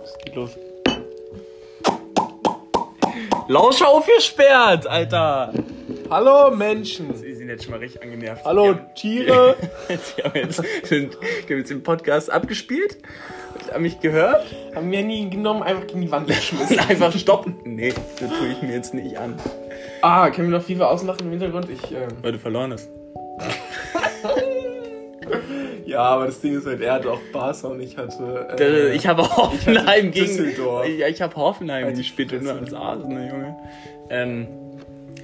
Was geht los? Lauscher aufgesperrt, Alter! Hallo Menschen! Sie sind jetzt schon mal richtig angenervt. Hallo Die Tiere! haben, die haben, jetzt, sind, haben jetzt den Podcast abgespielt haben mich gehört Haben wir nie genommen, einfach gegen die Wand geschmissen. einfach stoppen. Nee, das tue ich mir jetzt nicht an. ah, können wir noch FIFA ausmachen im Hintergrund? Ich, ähm, Weil du verloren hast. Ja, aber das Ding ist halt, er hatte auch Barca und ich hatte. Äh, ich habe Hoffenheim gegen. Düsseldorf. Ja, ich habe Hoffenheim die gespielt und nur als Arsenal, Junge. Ähm,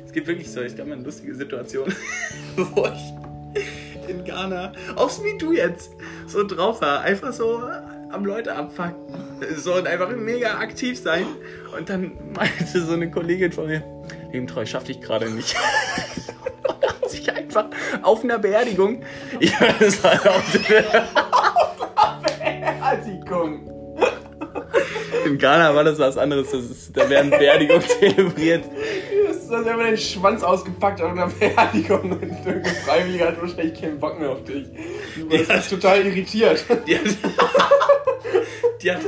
es gibt wirklich so, gab mal eine lustige Situation, wo ich in Ghana, auch so wie du jetzt, so drauf war. Einfach so am Leute abfucken. So und einfach mega aktiv sein. Und dann meinte so eine Kollegin von mir, Nebentreu schaffte ich gerade nicht. Einfach auf einer Beerdigung. Ja, das war auch Beerdigung! In Ghana war das was anderes. Das ist, da werden Beerdigungen zelebriert. Als wenn man den Schwanz ausgepackt auf einer Beerdigung und irgendein Freiwilliger hat wahrscheinlich keinen Bock mehr auf dich. Du bist Ja. total irritiert. Hat, die hat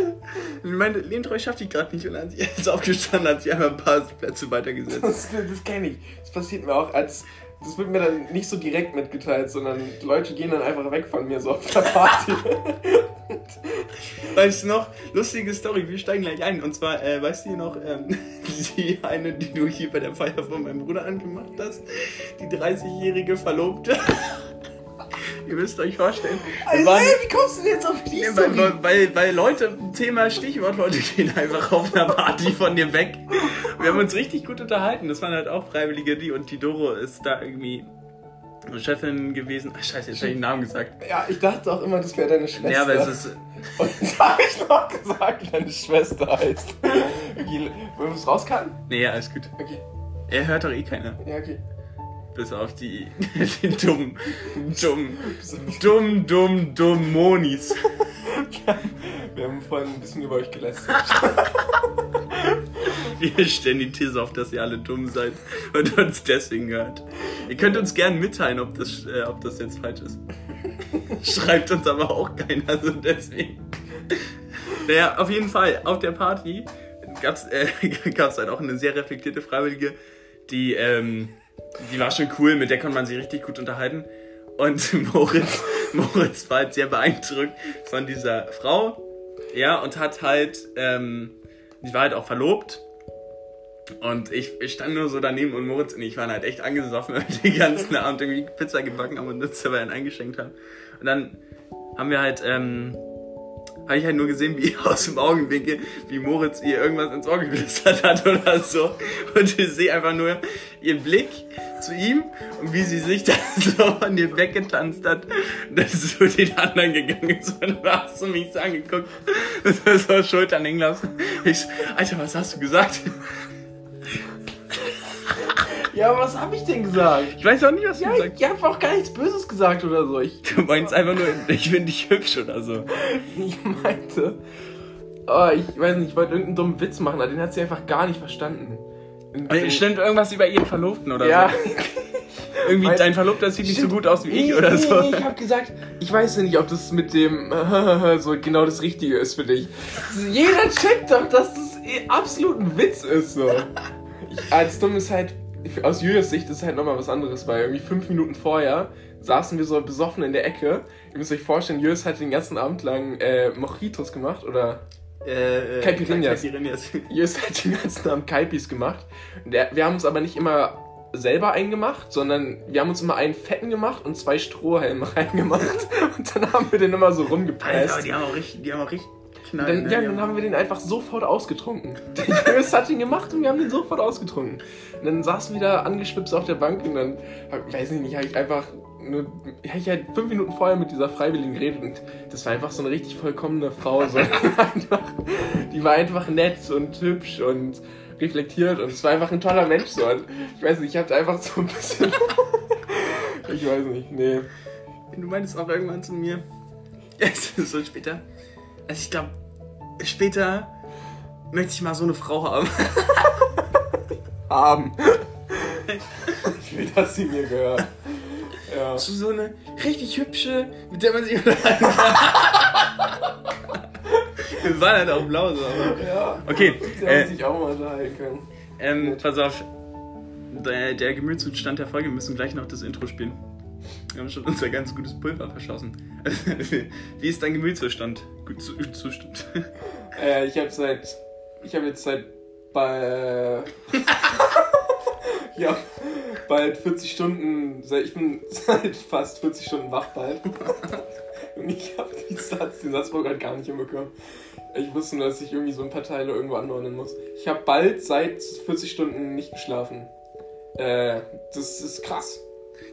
ich meinte, Lehntreu schafft die gerade nicht. Und dann jetzt aufgestanden, hat sie einfach ein paar Plätze weitergesetzt. Das, das kenne ich. Das passiert mir auch als. Das wird mir dann nicht so direkt mitgeteilt, sondern Leute gehen dann einfach weg von mir so auf der Party. Weißt du noch, lustige Story, wir steigen gleich ein. Und zwar, äh, weißt du noch, ähm, die eine, die du hier bei der Feier von meinem Bruder angemacht hast, die 30-jährige Verlobte. Ihr müsst euch vorstellen. Also, waren, ey, wie kommst du denn jetzt auf die Story? weil, weil, weil Leute, Thema Stichwort, Leute gehen einfach auf einer Party von dir weg. Wir haben uns richtig gut unterhalten. Das waren halt auch Freiwillige, die und die Doro ist da irgendwie Chefin gewesen. Ach scheiße, jetzt habe ich den Namen gesagt. Ja, ich dachte auch immer, das wäre deine Schwester. Ja, aber es ist. Und jetzt habe ich noch gesagt, deine Schwester heißt. Okay, wollen wir es rauskarten? Nee, ja, alles gut. Okay, Er hört doch eh keiner. ja, okay. Bis auf die, die dummen, dumm, dumm, dumm, dumm Monis. Wir haben vorhin ein bisschen über euch gelästert. Wir stellen die These auf, dass ihr alle dumm seid und uns deswegen hört. Ihr könnt uns gerne mitteilen, ob das, äh, ob das jetzt falsch ist. Schreibt uns aber auch keiner, also deswegen. Naja, auf jeden Fall, auf der Party gab es äh, gab's halt auch eine sehr reflektierte Freiwillige, die, ähm, die war schon cool, mit der konnte man sich richtig gut unterhalten. Und Moritz, Moritz war halt sehr beeindruckt von dieser Frau. Ja, und hat halt, ähm, die war halt auch verlobt. Und ich, ich stand nur so daneben und Moritz und ich waren halt echt angesoffen, weil wir den ganzen Abend irgendwie Pizza gebacken haben und uns dabei einen eingeschenkt haben. Und dann haben wir halt, ähm, habe ich halt nur gesehen, wie aus dem Augenwinkel, wie Moritz ihr irgendwas ins Ohr geflüstert hat oder so. Und ich sehe einfach nur ihren Blick zu ihm und wie sie sich dann so von dir weggetanzt hat. Und das ist so den anderen gegangen ist und dann hast du mich so angeguckt. So Schultern hängen lassen. Ich, so, Alter, was hast du gesagt? Ja, aber was habe ich denn gesagt? Ich weiß auch nicht, was du Ja, gesagt ich, ich habe auch gar nichts Böses gesagt oder so. Ich, hast. Du meinst einfach nur, ich finde dich hübsch oder so. ich meinte. Oh, ich weiß nicht, ich wollte irgendeinen dummen Witz machen, aber den hat sie einfach gar nicht verstanden. Also, Stimmt irgendwas über ihren Verlobten oder Ja. so? Irgendwie Mein- dein Verlobter sieht nicht so gut aus wie ich Nee, oder so. Nee, ich habe gesagt, ich weiß ja nicht, ob das mit dem so genau das Richtige ist für dich. Jeder checkt doch, dass das absolut ein Witz ist. So. Ich, als dumm ist halt, aus Julias Sicht ist halt nochmal was anderes, weil irgendwie fünf Minuten vorher saßen wir so besoffen in der Ecke. Ihr müsst euch vorstellen, Julius hat den ganzen Abend lang äh, Mojitos gemacht oder Äh, äh, Caipirinhas. Julius hat den ganzen Abend Kaipis gemacht. Der, wir haben uns aber nicht immer selber eingemacht, sondern wir haben uns immer einen fetten gemacht und zwei Strohhalme reingemacht. Und dann haben wir den immer so Alter, rumgepresst. die haben auch richtig, die haben auch richtig knallen. ne? ja, dann haben wir den einfach sofort ausgetrunken. Der Julius hat ihn gemacht und wir haben den sofort ausgetrunken. Und dann saßen wir da angeschwipst auf der Bank und dann, weiß ich nicht, habe ich einfach nur, ja, ich halt fünf Minuten vorher mit dieser Freiwilligen geredet und das war einfach so eine richtig vollkommene Frau. So. einfach, die war einfach nett und hübsch und reflektiert und es war einfach ein toller Mensch. So. Und ich weiß nicht, ich hatte einfach so ein bisschen. ich weiß nicht, nee. Du meintest auch irgendwann zu mir, es ist so später, also ich glaube, später möchte ich mal so eine Frau haben. Haben. ich will, dass sie mir gehört. Ja. So, so eine richtig hübsche, mit der man sich unterhalten kann. Wir waren halt auch blau so. Aber... Ja. Okay, Der äh, sich auch mal unterhalten können. ähm, pass auf. Der, der Gemütszustand der Folge, wir müssen gleich noch das Intro spielen. Wir haben schon unser ganz gutes Pulver verschossen. Wie ist dein Gemütszustand? Gut, zu, Zustand. Äh, ich habe seit. Ich habe jetzt seit. Bei. ja, bald 40 Stunden. Seit, ich bin seit fast 40 Stunden wach bald. Und ich habe den Satz, den Satz gerade gar nicht hinbekommen. Ich wusste nur, dass ich irgendwie so ein paar Teile irgendwo anordnen muss. Ich habe bald seit 40 Stunden nicht geschlafen. Äh, das ist krass.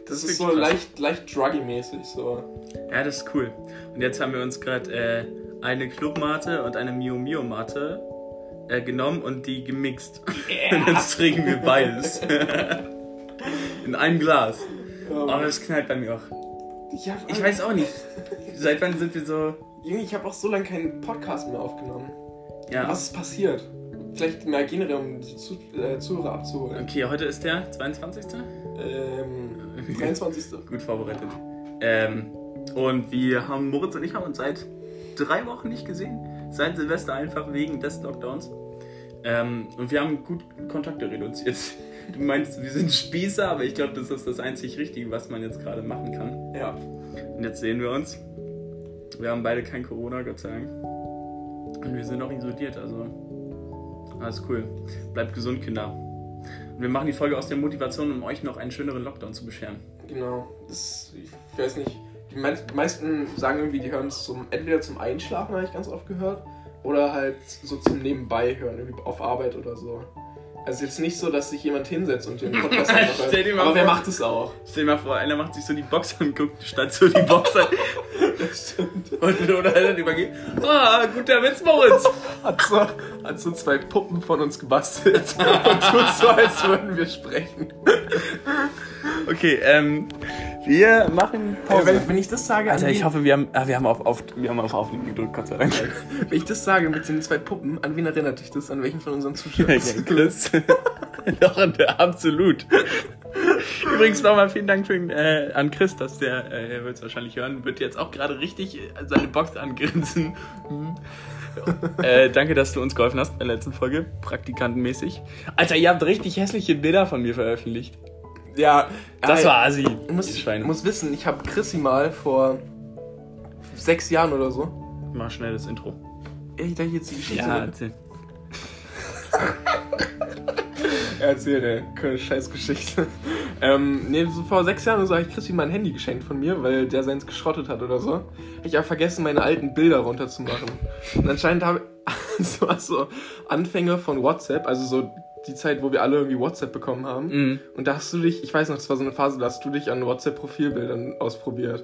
Das, ist so krass. leicht, leicht druggy-mäßig. So. Ja, das ist cool. Und jetzt haben wir uns gerade äh, eine Clubmate und eine Mio Mio Mate äh, genommen und die gemixt. Und jetzt trinken wir beides. In einem Glas. Aber das knallt bei mir auch. ich, Ich weiß auch nicht. Seit wann sind wir so. Junge, ich habe auch so lange keinen Podcast mehr aufgenommen. Ja. Was ist passiert? Vielleicht mehr generell, um die Zu äh, Zuhörer abzuholen. Okay, heute ist der 22. Ähm, 23. Gut vorbereitet. Ähm, und wir haben, Moritz und ich haben uns seit drei Wochen nicht gesehen. Seit Silvester einfach wegen des Lockdowns. Ähm, und wir haben gut Kontakte reduziert. Du meinst, wir sind Spießer, aber ich glaube, das ist das einzig Richtige, was man jetzt gerade machen kann. Ja. Und jetzt sehen wir uns. Wir haben beide kein Corona, Gott sei Dank. Und wir sind auch isoliert, also alles cool. Bleibt gesund, Kinder. Und wir machen die Folge aus der Motivation, um euch noch einen schöneren Lockdown zu bescheren. Genau. Das, ich weiß nicht. Die mei- meisten sagen irgendwie, die hören es zum, entweder zum Einschlafen, habe ich ganz oft gehört, oder halt so zum Nebenbei hören, irgendwie auf Arbeit oder so. Also jetzt nicht so, dass sich jemand hinsetzt und den Podcast mal Aber wer vor- macht es auch? Stell dir mal vor, einer macht sich so die Box und guckt statt so die Box an Das stimmt. und, oder dann übergeht. Ah, guter Witz, Moritz. Hat so, hat so zwei Puppen von uns gebastelt und tut so, als würden wir sprechen. Okay, ähm, wir machen Pause. wenn, wenn ich das sage, Alter, ich hoffe, wir haben, ah, wir haben auf, auf, wir haben auf Aufnehmen gedrückt, Gott sei Dank. wenn ich das sage mit den zwei Puppen, an wen erinnert dich das? An welchen von unseren Zuschauern? Ja, Chris. Doch, absolut. Übrigens nochmal vielen Dank für, äh, an Chris, dass der, äh, er wird es wahrscheinlich hören, wird jetzt auch gerade richtig äh, seine Box angrinsen. Mhm. äh, danke, dass du uns geholfen hast in der letzten Folge, praktikantenmäßig. Alter, ihr habt richtig hässliche Bilder von mir veröffentlicht. Ja, Das äh, war assi. Du musst, die Schweine. muss wissen, ich habe Chrissy mal vor sechs Jahren oder so. Mach schnell das Intro. Ey, da jetzt die Geschichte. Ja, erzähl. erzähl eine keine Scheißgeschichte. ähm, nee, so vor sechs Jahren oder so habe ich Chrissy mal ein Handy geschenkt von mir, weil der seins geschrottet hat oder so. Ich habe vergessen, meine alten Bilder runterzumachen. Und anscheinend habe war so Anfänge von WhatsApp, also so die Zeit, wo wir alle irgendwie WhatsApp bekommen haben. Mhm. Und da hast du dich, ich weiß noch, das war so eine Phase, da hast du dich an WhatsApp-Profilbildern ausprobiert.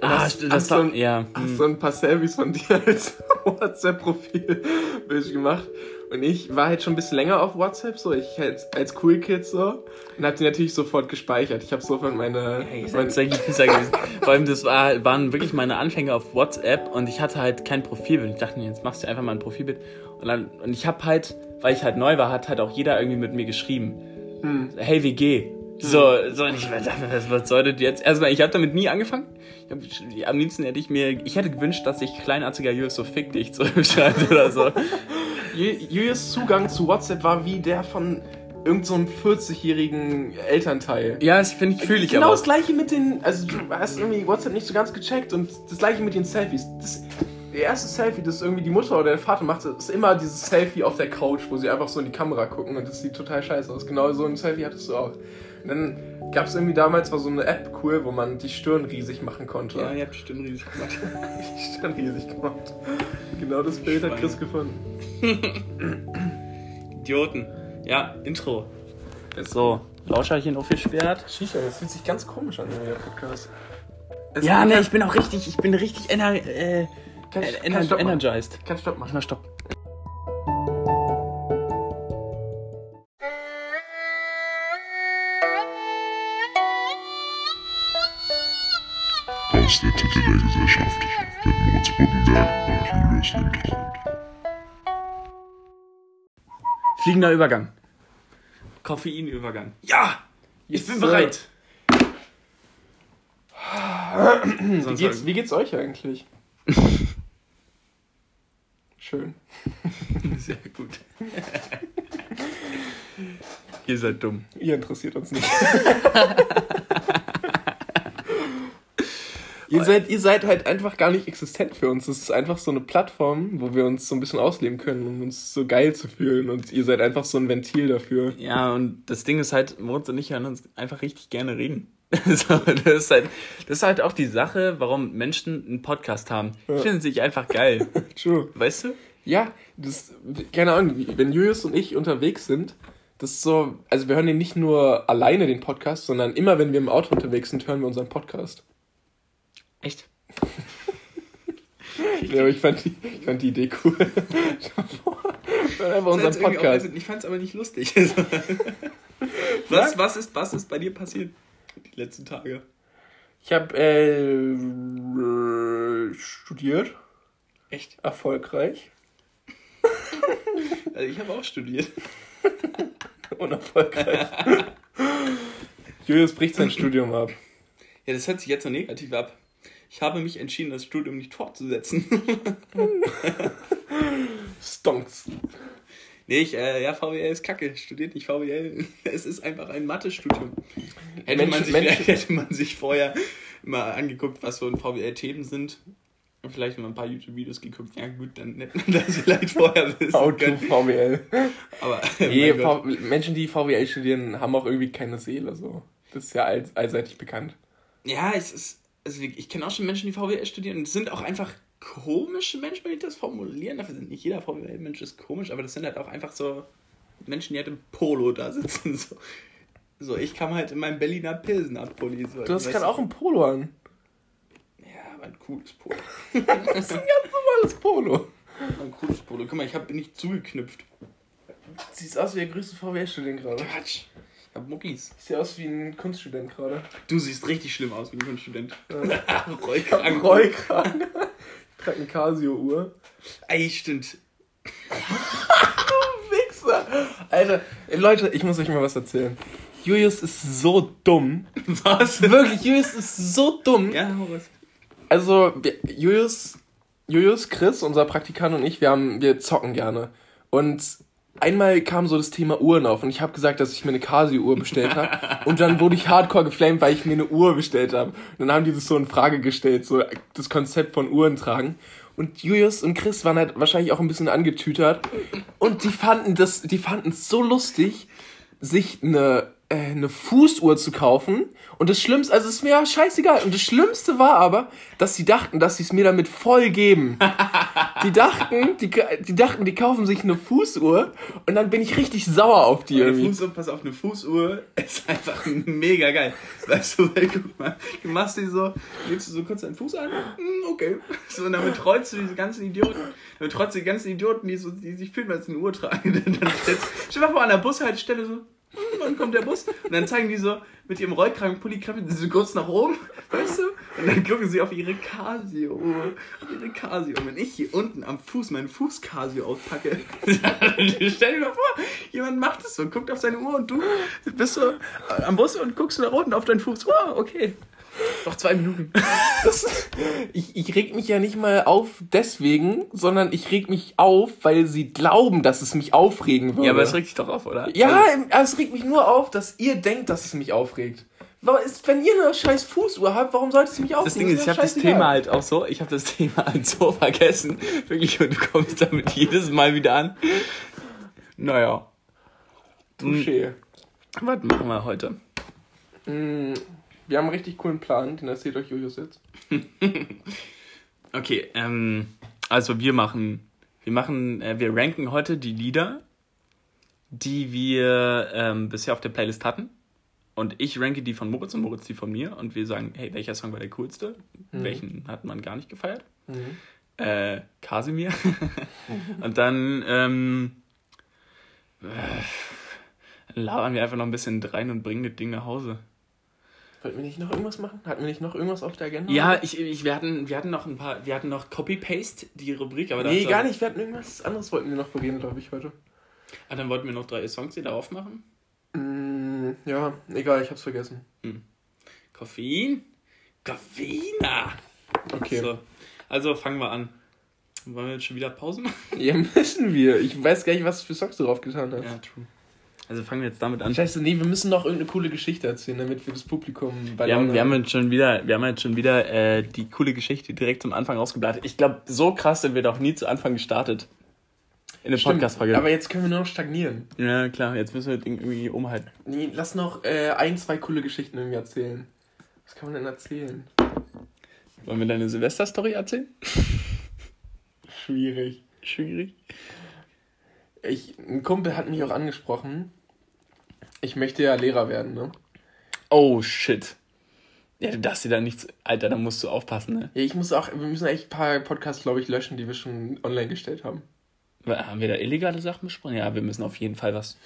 Und Ah, hast, das hast war, so ein, ja. hast mhm. so ein paar Selfies von dir als WhatsApp-Profilbild gemacht. Und ich war halt schon ein bisschen länger auf WhatsApp, so ich halt als Cool Kid so. Und hab die natürlich sofort gespeichert. Ich habe sofort meine. Hey, Pisser gewesen. Vor allem, das war, waren wirklich meine Anfänge auf WhatsApp und ich hatte halt kein Profilbild. Ich dachte jetzt machst du einfach mal ein Profilbild. Und, dann, und ich habe halt, weil ich halt neu war, hat halt auch jeder irgendwie mit mir geschrieben. hm, Hey, wie geh? So, so, und ich dachte, was, was soll das jetzt? Erstmal, ich habe damit nie angefangen. Ich hab, am liebsten hätte ich mir, ich hätte gewünscht, dass ich kleinartiger Julius so fick dich zurückschreibe oder so. Ju- Julius Zugang zu WhatsApp war wie der von irgendeinem so einem 40-jährigen Elternteil. Ja, das finde ich, fühle ich genau aber. das gleiche mit den, also du hast irgendwie WhatsApp nicht so ganz gecheckt und das gleiche mit den Selfies. Das, der erste Selfie, das irgendwie die Mutter oder der Vater macht, ist immer dieses Selfie auf der Couch, wo sie einfach so in die Kamera gucken und das sieht total scheiße aus. Genau so ein Selfie hattest du auch. Und dann gab es irgendwie damals war so eine App cool, wo man die Stirn riesig machen konnte. Ja, ihr habt bestimmt riesig gemacht. Die Stirn riesig gemacht. Genau das Bild hat Chris gefunden. Idioten. Ja, Intro. So, Lauscherchen aufgesperrt. Shisha, das fühlt sich ganz komisch an, der Podcast. Es- Ja, ne, ich bin auch richtig, ich bin richtig ener, äh, Kann ich- ener, ich Stopp energized. Kann Stopp Mach machen. mal Stopp. Aus der Titel der Gesellschaft mit Moritz Brückenberg und Julius Lindentraut. Fliegender Übergang. Koffeinübergang. Ja! Ich bin Yes, bereit. Wie geht's, wie geht's euch eigentlich? Schön. Sehr gut. Ihr seid dumm. Ihr interessiert uns nicht. ihr, seid, ihr seid halt einfach gar nicht existent für uns. Es ist einfach so eine Plattform, wo wir uns so ein bisschen ausleben können, um uns so geil zu fühlen. Und ihr seid einfach so ein Ventil dafür. Ja, und das Ding ist halt, Moritz und ich hören uns einfach richtig gerne reden. so, das, ist halt, das ist halt auch die Sache, warum Menschen einen Podcast haben. Die finden sich einfach geil. True. Weißt du? Ja, das, keine Ahnung, wenn Julius und ich unterwegs sind, das ist so, also wir hören den nicht nur alleine, den Podcast, sondern immer, wenn wir im Auto unterwegs sind, hören wir unseren Podcast. Echt? Ja, aber ich fand die, ich fand die Idee cool. Wir hören einfach unseren Podcast. ich fand es aber nicht lustig. was, was, ist, was ist bei dir passiert die letzten Tage? Ich habe äh, studiert, Echt? erfolgreich, Also ich habe auch studiert. unerfolgreich. Julius bricht sein Studium ab. Ja, das hört sich jetzt so negativ ab. Ich habe mich entschieden, das Studium nicht fortzusetzen. Stonks. Nee, ich, äh, ja, VWL ist kacke. Studiert nicht VWL. Es ist einfach ein Mathe-Studium. Hätte, man sich, hätte man sich vorher mal angeguckt, was so in VWL-Themen sind. Und vielleicht mal ein paar YouTube-Videos geguckt. Ja gut, dann hätte man das vielleicht vorher wissen How to können. VWL. Aber Nee, Menschen, die VWL studieren, haben auch irgendwie keine Seele. So. Das ist ja all allseitig bekannt. Ja, es ist. Also ich kenne auch schon Menschen, die VWL studieren und es sind auch einfach komische Menschen, wenn ich das formulieren darf. Nicht jeder VWL-Mensch ist komisch, aber das sind halt auch einfach so Menschen, die halt im Polo da sitzen. So, so ich kam halt in meinem Berliner Pilsener-Pulli. So, Du hast gerade auch ein Polo an. Ja, aber ein cooles Polo. Das ist ein ganz normales Polo. Ein cooles Polo. Guck mal, ich habe nicht zugeknüpft. Siehst aus wie der größte VWL-Student gerade. Quatsch. Ich hab Muckis. Sieht aus wie ein Kunststudent gerade. Du siehst richtig schlimm aus wie ein Kunststudent. Ja. Rollkragen. Rollkragen. Eine Casio-Uhr. Ey, stimmt. Wichser. Alter, Leute, ich muss euch mal was erzählen. Julius ist so dumm. Was? Wirklich, Julius ist so dumm. Ja, was? Also, Julius, Julius, Chris, unser Praktikant und ich, wir, haben, wir zocken gerne. Und einmal kam so das Thema Uhren auf und ich habe gesagt, dass ich mir eine Casio-Uhr bestellt habe. Und dann wurde ich hardcore geflamed, weil ich mir eine Uhr bestellt habe. Und dann haben die das so in Frage gestellt, so das Konzept von Uhren tragen. Und Julius und Chris waren halt wahrscheinlich auch ein bisschen angetütert. Und die fanden das, die fanden es so lustig, sich eine, eine Fußuhr zu kaufen. Und das Schlimmste, also es ist mir ja scheißegal. Und das Schlimmste war aber, dass sie dachten, dass sie es mir damit voll geben. Die dachten, die, die dachten, die kaufen sich eine Fußuhr und dann bin ich richtig sauer auf die Eine irgendwie. Fußuhr, pass auf, eine Fußuhr ist einfach mega geil. Weißt du, weil guck mal, du machst die so, legst du so kurz deinen Fuß an, hm, okay. So, und damit trollst du diese ganzen Idioten, damit trollst du die ganzen Idioten, die, so, die sich fühlen, als eine Uhr tragen. Dann stellst, stell mal vor, an der Bushaltestelle so, wann kommt der Bus? Und dann zeigen die so mit ihrem Rollkragenpulli, krabbeln so kurz nach oben, weißt du? Und dann gucken sie auf ihre Casio-Uhr. Auf ihre Casio. Und wenn ich hier unten am Fuß meinen Fuß-Casio auspacke, stell dir mal vor, jemand macht es so, guckt auf seine Uhr und du bist so am Bus und guckst nach unten auf deinen Fuß. Wow, okay. Noch zwei Minuten. Das, ich, ich reg mich ja nicht mal auf deswegen, sondern ich reg mich auf, weil sie glauben, dass es mich aufregen würde. Ja, aber es regt dich doch auf, oder? Ja, im- es regt mich nur auf, dass ihr denkt, dass es mich aufregt. Wenn ihr eine scheiß Fußuhr habt, warum sollte es mich aufregen? Das Ding ist, ich habe das. Thema halt auch so, ich habe das Thema halt so vergessen. Wirklich, und du kommst damit jedes Mal wieder an. Naja. Touché. Was machen wir heute? Wir haben einen richtig coolen Plan, den erzählt euch Julius jetzt. Okay, ähm, also wir machen, wir machen, äh, wir ranken heute die Lieder, die wir ähm, bisher auf der Playlist hatten. Und ich ranke die von Moritz und Moritz die von mir. Und wir sagen, hey, welcher Song war der coolste? Welchen hat man gar nicht gefeiert? Äh, Kasimir. und dann, ähm, äh, labern wir einfach noch ein bisschen rein und bringen das Ding nach Hause. Wollten wir nicht noch irgendwas machen? Hatten wir nicht noch irgendwas auf der Agenda? Ja, ich, ich, wir, hatten, wir hatten noch ein paar, wir hatten noch Copy-Paste, die Rubrik, aber Nee, gar nicht. Wir hatten irgendwas anderes wollten wir noch bereden, glaube ich, heute. Ah, dann wollten wir noch drei Songs hier darauf machen. Mm, ja, egal, ich hab's vergessen. Koffein? Koffeina! Okay. So, also fangen wir an. Wollen wir jetzt schon wieder Pause machen? Ja, müssen wir. Ich weiß gar nicht, was für Songs du drauf getan hast. Ja, true. Also fangen wir jetzt damit an. Scheiße, nee, wir müssen noch irgendeine coole Geschichte erzählen, damit wir das Publikum bei Wir haben, wir haben jetzt schon wieder, wir haben jetzt schon wieder äh, die coole Geschichte direkt zum Anfang ausgebreitet. Ich glaube, so krass sind wir doch nie zu Anfang gestartet. In der Podcast-Folge. Aber jetzt können wir nur noch stagnieren. Ja, klar, jetzt müssen wir das Ding irgendwie umhalten. Nee, lass noch äh, ein, zwei coole Geschichten irgendwie erzählen. Was kann man denn erzählen? Wollen wir deine Silvester-Story erzählen? Schwierig. Schwierig. Ich, ein Kumpel hat mich auch angesprochen. Ich möchte ja Lehrer werden, ne? Oh, shit. Ja, du darfst dir da nichts. Alter, da musst du aufpassen, ne? Ja, ich muss auch, wir müssen echt ein paar Podcasts, glaube ich, löschen, die wir schon online gestellt haben. Haben wir da illegale Sachen besprochen? Ja, wir müssen auf jeden Fall was.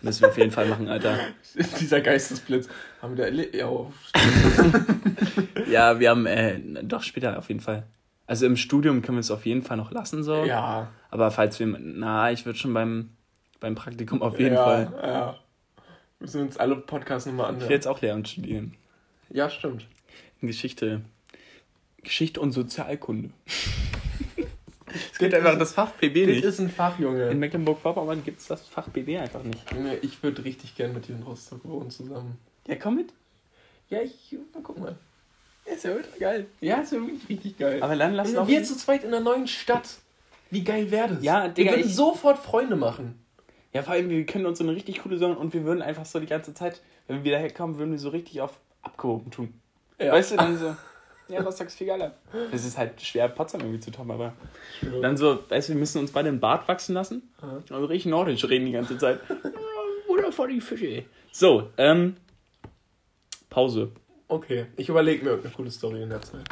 Müssen wir auf jeden Fall machen, Alter. Dieser Geistesblitz. Haben wir da. Ele- Ja, oh, Ja, wir haben, äh, doch später auf jeden Fall. Also im Studium können wir es auf jeden Fall noch lassen, so. ja. Aber falls wir, na, ich würde schon beim, beim Praktikum auf jeden ja, Fall. Ja. Müssen wir uns alle Podcasts nochmal Ich will anhören. jetzt auch Lehramt studieren. Ja, stimmt. In Geschichte. Geschichte und Sozialkunde. es gibt einfach das Fach PB Das nicht. ist ein Fach, In Junge. Mecklenburg-Vorpommern gibt es das Fach BB einfach nicht. Junge, ich würde richtig gern mit dir in Rostock wohnen zusammen. Ja, komm mit. Ja, ich. Mal gucken mal. Ist ja ultra geil. Ja, ist ja wirklich richtig geil. Aber dann lass doch. wir zu zweit in einer neuen Stadt. Wie geil wäre das? Ja, Digga, wir würden ich- sofort Freunde machen. Ja, vor allem, wir können uns so eine richtig coole Sache und wir würden einfach so die ganze Zeit, wenn wir wieder herkommen, würden wir so richtig auf abgehoben tun. Ja. Weißt du, dann so, ja, Rostock ist viel geiler. Es ist halt schwer, Potsdam irgendwie zu toppen, aber dann so, weißt du, wir müssen uns beide den Bart wachsen lassen. Also richtig nordisch reden die ganze Zeit. Oder vor die Fische. So, ähm, Pause. Okay, ich überlege mir irgendeine coole Story in der Zeit.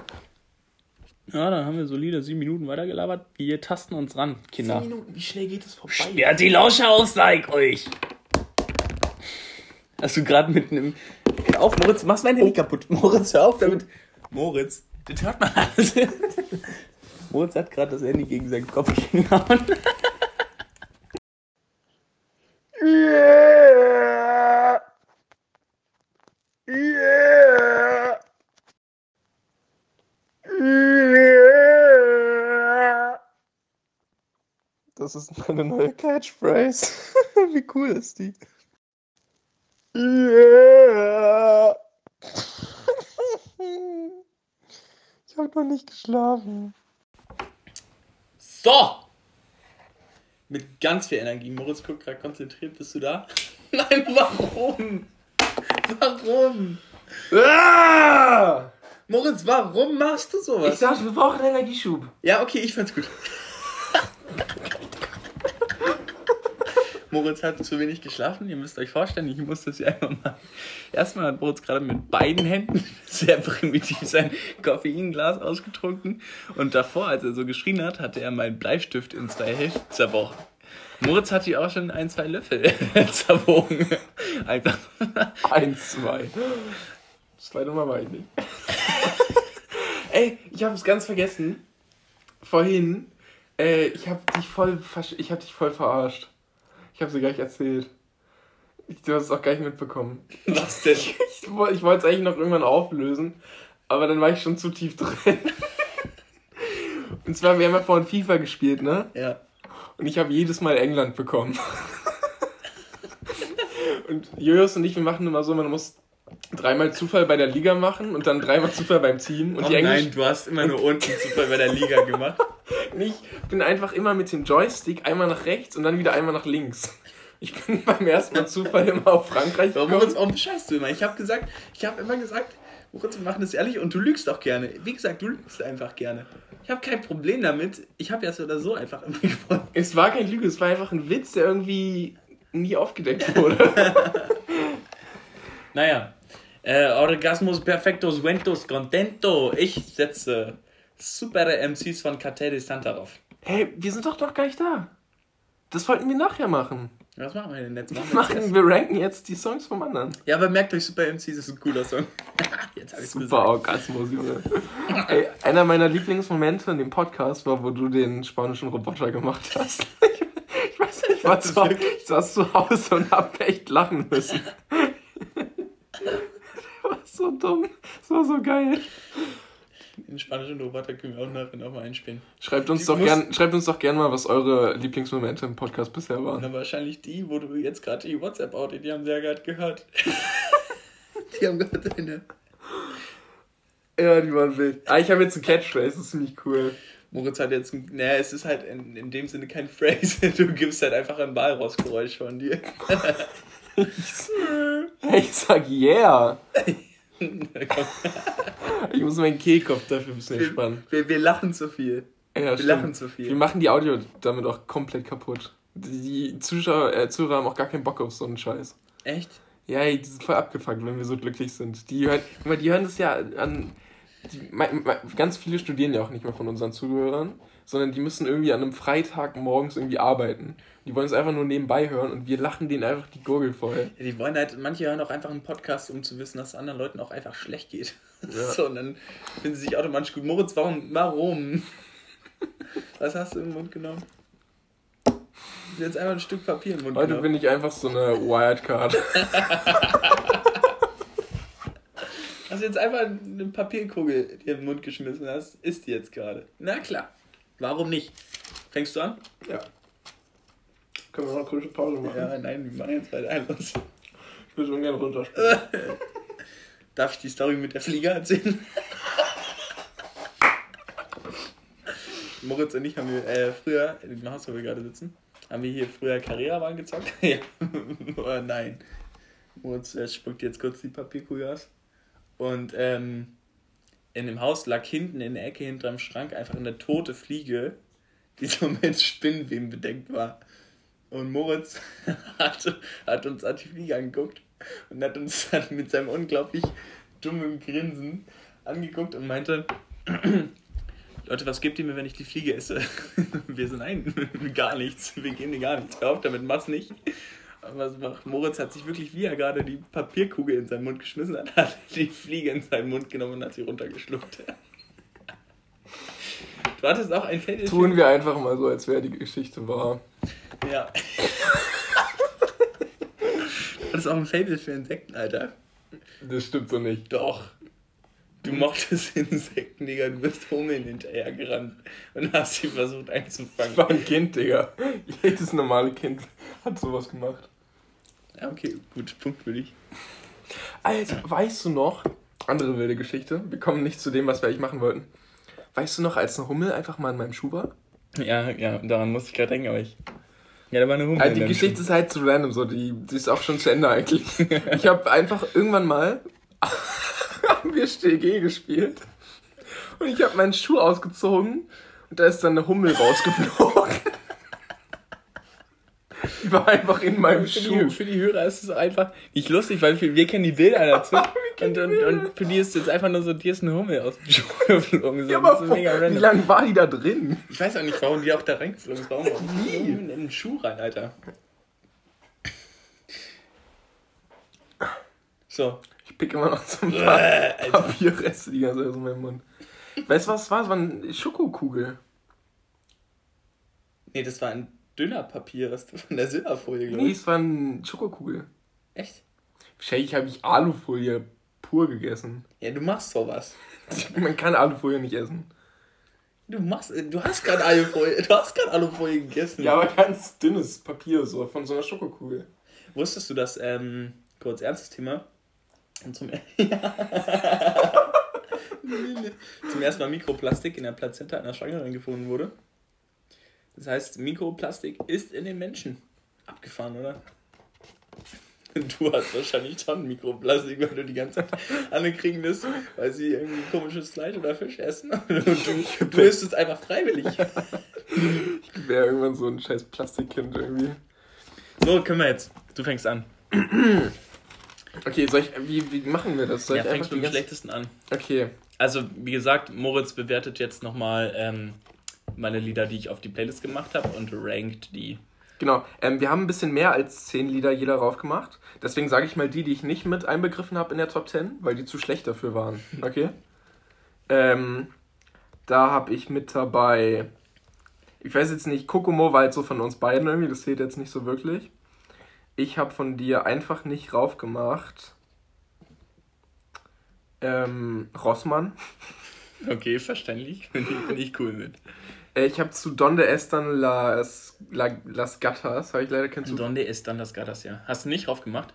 Ja, dann haben wir solide sieben Minuten weitergelabert. Wir tasten uns ran, Kinder. Zehn Minuten, wie schnell geht es vorbei? Sperrt die Lauscher auf, sag euch! Hast du gerade mit einem. Hör auf, Moritz, machst mein Handy kaputt. Moritz, hör auf damit. Moritz, das hört man alles. Moritz hat gerade das Handy gegen seinen Kopf gehauen. Das ist meine neue Catchphrase. Wie cool ist die? Ich habe noch nicht geschlafen. So! Mit ganz viel Energie. Moritz guckt gerade konzentriert. Bist du da? Nein, warum? Warum? Ah! Moritz, warum machst du sowas? Ich dachte, wir brauchen Energieschub. Ja, okay, ich fand's gut. Moritz hat zu wenig geschlafen. Ihr müsst euch vorstellen, ich muss das ja einfach mal. Erstmal hat Moritz gerade mit beiden Händen sehr primitiv sein Koffeinglas ausgetrunken. Und davor, als er so geschrien hat, hatte er meinen Bleistift in zwei Hälften zerbrochen. Moritz hat hier auch schon ein, zwei Löffel zerbogen. Einfach. Eins, zwei. Zweite Mal war ich nicht. Ey, ich habe es ganz vergessen. Vorhin, äh, ich habe dich voll, ich habe dich voll verarscht. Ich habe sie gar nicht erzählt. Ich, du hast es auch gar nicht mitbekommen. Was denn? Ich, ich wollte es eigentlich noch irgendwann auflösen, aber dann war ich schon zu tief drin. Und zwar, wir haben ja vorhin FIFA gespielt, ne? Ja. Und ich habe jedes Mal England bekommen. und Julius und ich, wir machen immer so, man muss dreimal Zufall bei der Liga machen und dann dreimal Zufall beim Team. Und Oh die Englisch nein, du hast immer nur unten Zufall bei der Liga gemacht. ich bin einfach immer mit dem Joystick einmal nach rechts und dann wieder einmal nach links. Ich bin beim ersten Mal Zufall immer auf Frankreich Warum, gekommen. Warum bescheißt du immer? Ich habe gesagt, ich habe immer gesagt, Moritz, wir machen das ehrlich und du lügst auch gerne. Wie gesagt, du lügst einfach gerne. Ich habe kein Problem damit. Ich habe ja so oder so einfach immer gewonnen. Es war kein Lüge, es war einfach ein Witz, der irgendwie nie aufgedeckt wurde. Naja. Äh, Orgasmus perfectos ventos contento. Ich setze super MCs von Cartel de Santa drauf. hey, wir sind doch doch gar nicht da. Das wollten wir nachher machen. Was machen wir denn jetzt? Machen Wir, wir jetzt machen, wir ranken jetzt die Songs vom anderen. Ja, aber merkt euch, Super MCs ist ein cooler Song. jetzt habe ich Super Orgasmus, Junge. Ey, einer meiner Lieblingsmomente in dem Podcast war, wo du den spanischen Roboter gemacht hast. Ich, weiß nicht, ich war ich saß zu Hause und hab echt lachen müssen. Der war so dumm. Das war so geil. Den spanischen Roboter können wir auch nachher nochmal einspielen. Schreibt uns, Die doch muss- gern, schreibt uns doch gern mal, was eure Lieblingsmomente im Podcast bisher Und waren. dann wahrscheinlich die, wo du jetzt gerade die WhatsApp-Audio, die haben sie ja gerade gehört. die haben gerade deine. Ja, die waren wild. Ah, ich habe jetzt ein Catchphrase, das ist ziemlich cool. Moritz hat jetzt ein. Naja, es ist halt in, in dem Sinne kein Phrase. Du gibst halt einfach ein Walrossgeräusch von dir. Ich sag yeah. Ich muss meinen Kehlkopf dafür ein bisschen entspannen. wir, wir lachen zu viel. Ja, Wir stimmt. lachen zu Wir viel. machen die Audio damit auch komplett kaputt. Die Zuschauer, äh, Zuhörer haben auch gar keinen Bock auf so einen Scheiß. Echt? Ja, die sind voll abgefuckt, wenn wir so glücklich sind. Die hören, die hören das ja an. Die, ganz viele studieren ja auch nicht mehr von unseren Zuhörern, sondern die müssen irgendwie an einem Freitag morgens irgendwie arbeiten. Die wollen es einfach nur nebenbei hören und wir lachen denen einfach die Gurgel voll. Ja, die wollen halt, manche hören auch einfach einen Podcast, um zu wissen, dass es anderen Leuten auch einfach schlecht geht. Ja. So, und dann finden sie sich automatisch gut. Moritz, warum? Warum? Was hast du im Mund genommen? Jetzt einfach ein Stück Papier im Mund Heute genommen. bin ich einfach so eine Wildcard. Hast du jetzt einfach eine Papierkugel dir in den Mund geschmissen hast, isst die jetzt gerade. Na klar. Warum nicht? Fängst du an? Ja. Können wir noch eine kurze Pause machen? Ja, nein, wir machen jetzt weiter. Ein. Ich will so ungern runterspielen. Darf ich die Story mit der Fliege erzählen? Moritz und ich haben wir äh, früher, im Haus, wo wir gerade sitzen, haben wir hier früher Carrera-Bahn gezockt. ja. Oder nein. Moritz äh, spuckt jetzt kurz die Papierkugel aus. Und ähm, in dem Haus lag hinten in der Ecke hinterm Schrank einfach eine tote Fliege, die so mit Spinnenweben bedeckt war. Und Moritz hat, hat uns an die Fliege angeguckt und hat uns dann mit seinem unglaublich dummen Grinsen angeguckt und meinte, Leute, was gebt ihr mir, wenn ich die Fliege esse? Wir so, nein, gar nichts. Wir geben dir gar nichts. Hör auf damit, mach's nicht. Was macht Moritz hat sich wirklich, wie er gerade die Papierkugel in seinen Mund geschmissen hat, hat die Fliege in seinen Mund genommen und hat sie runtergeschluckt. Du hattest auch ein Feld. Tun wir einfach mal so, als wäre die Geschichte wahr. Ja. du hattest auch ein Fable für Insekten, Alter. Das stimmt so nicht. Doch. Du mochtest Insekten, Digga. Du bist Hummeln hinterhergerannt und hast sie versucht einzufangen. Ich war ein Kind, Digga. Jedes normale Kind hat sowas gemacht. Ja, okay, gut, Punkt für dich. Alter, weißt du noch, andere wilde Geschichte, wir kommen nicht zu dem, was wir eigentlich machen wollten. Weißt du noch, als eine Hummel einfach mal in meinem Schuh war? Ja, ja, daran musste ich gerade denken, aber ich. Ja, da war eine Hummel. Also die Geschichte ist halt zu random, so, die, die ist auch schon zu Ende eigentlich. Ich habe einfach irgendwann mal, haben wir StG gespielt und ich habe meinen Schuh ausgezogen und da ist dann eine Hummel rausgeflogen. Die war einfach in meinem für Schuh. die, für die Hörer ist es einfach nicht lustig, weil wir, wir kennen die Bilder dazu. und, und, und für die ist jetzt einfach nur so, dir ist eine Hummel aus dem Schuh geflogen. So, Ja, aber mega wie lange war die da drin? Ich weiß auch nicht, warum die auch da reingeflogen ist. Warum Wie? In den Schuh rein, Alter. So. Ich pick immer noch so ein paar Äh. Papierreste die ganze Zeit aus meinem Mund. Weißt du, was es war? Es war eine Schokokugel. Nee, das war ein dünner Papier, was du von der Silberfolie, glaube Nee, ich. es war eine Schokokugel. Echt? Wahrscheinlich habe ich Alufolie pur gegessen. Ja, du machst sowas. Man kann Alufolie nicht essen. Du machst, äh, du hast gerade Alufolie, du hast gerade Alufolie gegessen. Ja, aber ganz dünnes Papier, so von so einer Schokokugel. Wusstest du, dass, ähm, kurz ernstes Thema, und zum, zum ersten Mal Mikroplastik in der Plazenta einer Schwangeren gefunden wurde? Das heißt, Mikroplastik ist in den Menschen. Abgefahren, oder? Du hast wahrscheinlich Tonnen Mikroplastik, weil du die ganze Zeit alle kriegen lässt, weil sie irgendwie komisches Fleisch oder Fisch essen. Und du, du isst es einfach freiwillig. Ich wäre irgendwann so ein scheiß Plastikkind irgendwie. So, können wir jetzt. Du fängst an. Okay, soll ich, wie, wie machen wir das? Soll Ja, ich fängst die mit dem schlechtesten an. Okay. Also, wie gesagt, Moritz bewertet jetzt nochmal ähm, meine Lieder, die ich auf die Playlist gemacht habe und rankt die. Genau, ähm, wir haben ein bisschen mehr als 10 Lieder jeder drauf gemacht. Deswegen sage ich mal die, die ich nicht mit einbegriffen habe in der Top 10, weil die zu schlecht dafür waren. Okay? ähm, da habe ich mit dabei, ich weiß jetzt nicht, Kokomo war halt so von uns beiden irgendwie, das zählt jetzt nicht so wirklich. Ich habe von dir einfach nicht raufgemacht. Ähm, Rossmann. Okay, verständlich. Bin ich, bin ich cool mit. Äh, ich habe zu Donde Están las, la, las Gatas, habe ich leider keinen Zugang. Donde ist dann das Gatas, ja. Hast du nicht drauf gemacht?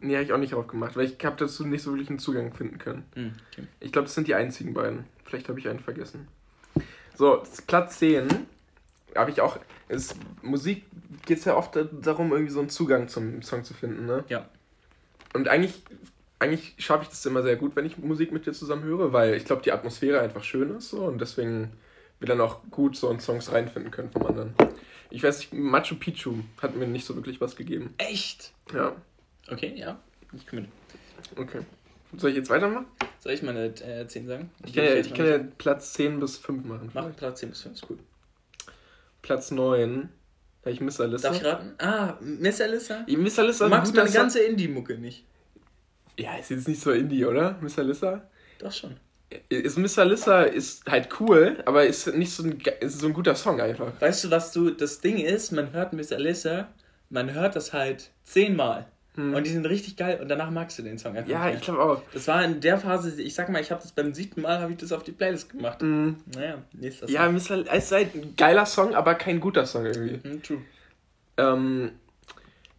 Nee, habe ich auch nicht drauf gemacht, weil ich habe dazu nicht so wirklich einen Zugang finden können. Hm, okay. Ich glaube, das sind die einzigen beiden. Vielleicht habe ich einen vergessen. So, Platz 10 habe ich auch. Ist, Musik geht es ja oft darum, irgendwie so einen Zugang zum Song zu finden, ne? Ja. Und eigentlich, eigentlich schaffe ich das immer sehr gut, wenn ich Musik mit dir zusammen höre, weil ich glaube, die Atmosphäre einfach schön ist so und deswegen wir dann auch gut so in Songs reinfinden können vom anderen. Ich weiß nicht, Machu Picchu hat mir nicht so wirklich was gegeben. Echt? Ja, Okay, ja. Ich komme mit. okay. Soll ich jetzt weitermachen? Soll ich meine äh, 10 sagen? Ich kann ja, ich kann ja Platz 10 bis 5 machen. Mach Platz 10 bis 5, ist cool. Platz 9. Ja, ich Miss Alyssa. Darf ich raten? Ah, Miss Alyssa? Ich Miss Alyssa Du magst meine ganze Indie-Mucke nicht. Ja, ist jetzt nicht so Indie, oder? Miss Alyssa? Doch schon. Ist Miss Alyssa ist halt cool, aber ist nicht so ein, ist so ein guter Song einfach. Weißt du, was du, das Ding ist, man hört Miss Alyssa, man hört das halt zehnmal. Und die sind richtig geil und danach magst du den Song einfach. Hm. Ja, nicht ich glaube auch. Das war in der Phase, ich sag mal, ich habe das beim siebten Mal, habe ich das auf die Playlist gemacht. Naja, nächster Song. Mhm. Ja, Miss Alyssa ist halt ein geiler Song, aber kein guter Song irgendwie. Hm, true. Ähm,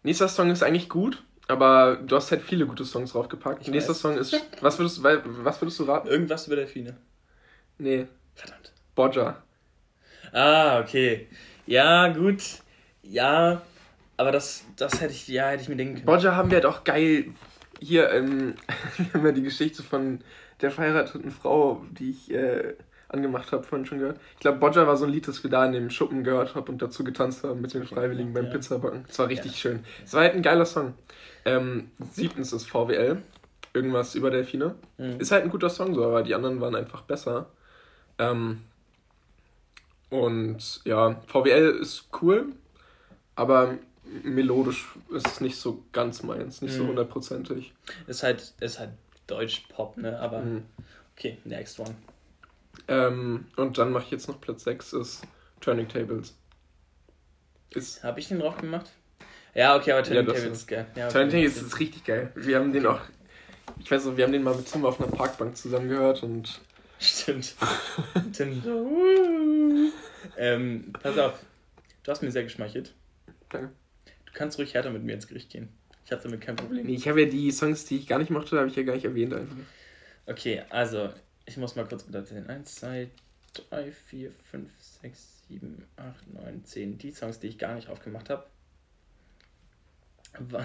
nächster Song ist eigentlich gut, aber du hast halt viele gute Songs draufgepackt. Ich nächster weiß. Song ist. Was würdest, was würdest du raten? Irgendwas über Delfine. Nee, Verdammt. Bodja. Ah, okay. Ja, gut. Ja, aber das, das hätte ich, ja, hätte ich mir denken können. Bodja haben wir halt auch geil. Hier, ähm, wir haben ja die Geschichte von der verheirateten Frau, die ich äh, angemacht habe, vorhin schon gehört. Ich glaube, Bodja war so ein Lied, das wir da in dem Schuppen gehört haben und dazu getanzt haben mit den Freiwilligen beim Ja. Pizzabacken. Das war richtig Ja. schön. Es war halt ein geiler Song. Ähm, siebtens ist VWL. Irgendwas über Delfine. Mhm. Ist halt ein guter Song so, aber die anderen waren einfach besser. Ähm, und ja, VWL ist cool, aber melodisch ist es nicht so ganz meins, nicht so Mhm. hundertprozentig. Ist halt, ist halt Deutsch-Pop, ne? Aber Mhm. okay, next one. Ähm, und dann mache ich jetzt noch Platz 6 ist Turning Tables. Ist, Habe ich den drauf gemacht? Ja, okay, aber Turning Ja, Tables ist- geil. Ja, okay. Turning Tables ist richtig geil. Wir haben den auch, ich weiß noch, wir haben den mal mit Tim auf einer Parkbank zusammen gehört und Stimmt. Stimmt. ähm, pass auf. Du hast mir sehr geschmeichelt. Danke. Du kannst ruhig härter mit mir ins Gericht gehen. Ich habe damit kein Problem. nee, ich habe ja die Songs, die ich gar nicht mochte, habe ich ja gar nicht erwähnt einfach. Okay, also, ich muss mal kurz wieder zählen. 1, 2, 3, 4, 5, 6, 7, 8, 9, 10. Die Songs, die ich gar nicht aufgemacht habe,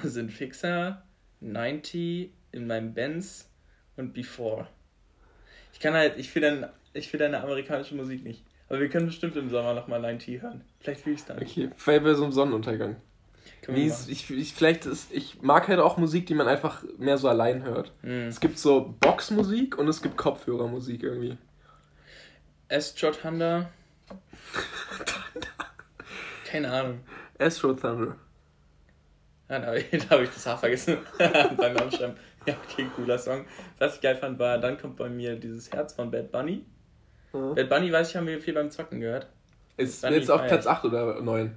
sind Fixer, 90, in meinem Benz und Before. Ich kann halt, ich will, dann, ich will deine amerikanische Musik nicht. Aber wir können bestimmt im Sommer nochmal 90 hören. Vielleicht fühle ich es dann. Okay, vielleicht bei so einem Sonnenuntergang. Machen. ich, ich, vielleicht ist, ich mag halt auch Musik, die man einfach mehr so allein hört. Hm. Es gibt so Boxmusik und es gibt Kopfhörermusik irgendwie. Astro Thunder. Keine Ahnung. Astro Thunder. Ja, da habe ich, da hab ich das H vergessen. beim Aufschreiben. Ja, okay, cooler Song. Was ich geil fand, war, dann kommt bei mir dieses Herz von Bad Bunny. Ja. Bad Bunny, weiß ich, haben wir viel beim Zocken gehört. Ist Bunny jetzt auf Platz ich. 8 oder 9.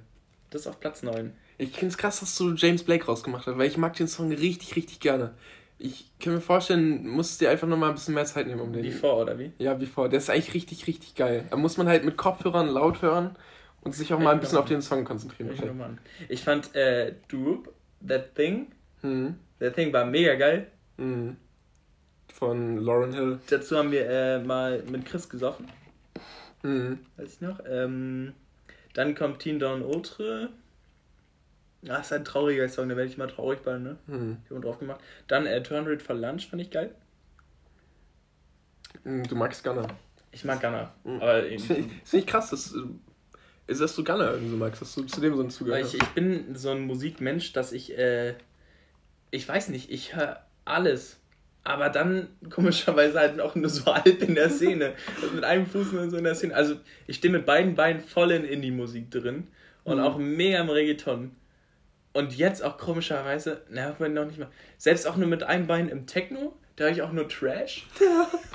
Das ist auf Platz 9. Ich finde es krass, dass du James Blake rausgemacht hast, weil ich mag den Song richtig, richtig gerne. Ich kann mir vorstellen, musst dir einfach nochmal ein bisschen mehr Zeit nehmen, um den. Wie vor, oder wie? Ja, wie vor. Der ist eigentlich richtig, richtig geil. Da muss man halt mit Kopfhörern laut hören und sich auch mal ein bisschen auf den Song konzentrieren. Ich, an. ich fand äh, Droop, That Thing, Mhm. That Thing war mega geil. Mhm. Von Lauren Hill. Dazu haben wir äh, mal mit Chris gesoffen. Mhm. weiß ich noch. Ähm, dann kommt Teen Down Ultra. Ah, ist ein trauriger Song, da werde ich mal traurig bei, ne? Mhm. Ich habe drauf gemacht. Dann äh, Turn Red for Lunch fand ich geil. Mhm. Du magst Gunner. Ich mag Gunner. Mhm. Aber ich, das find ich krass, dass, äh, ist, dass du Gunner irgendwie so magst, dass du zu dem so einen Zugang hast. ich, ich bin so ein Musikmensch, dass ich, äh, ich weiß nicht, ich höre alles. Aber dann komischerweise halt auch nur so halb in der Szene. Also mit einem Fuß nur so in der Szene. Also ich stehe mit beiden Beinen voll in Indie-Musik drin. Und Mhm. auch mega im Reggaeton. Und jetzt auch komischerweise, na, wenn noch nicht mal. Selbst auch nur mit einem Bein im Techno, da höre ich auch nur Trash.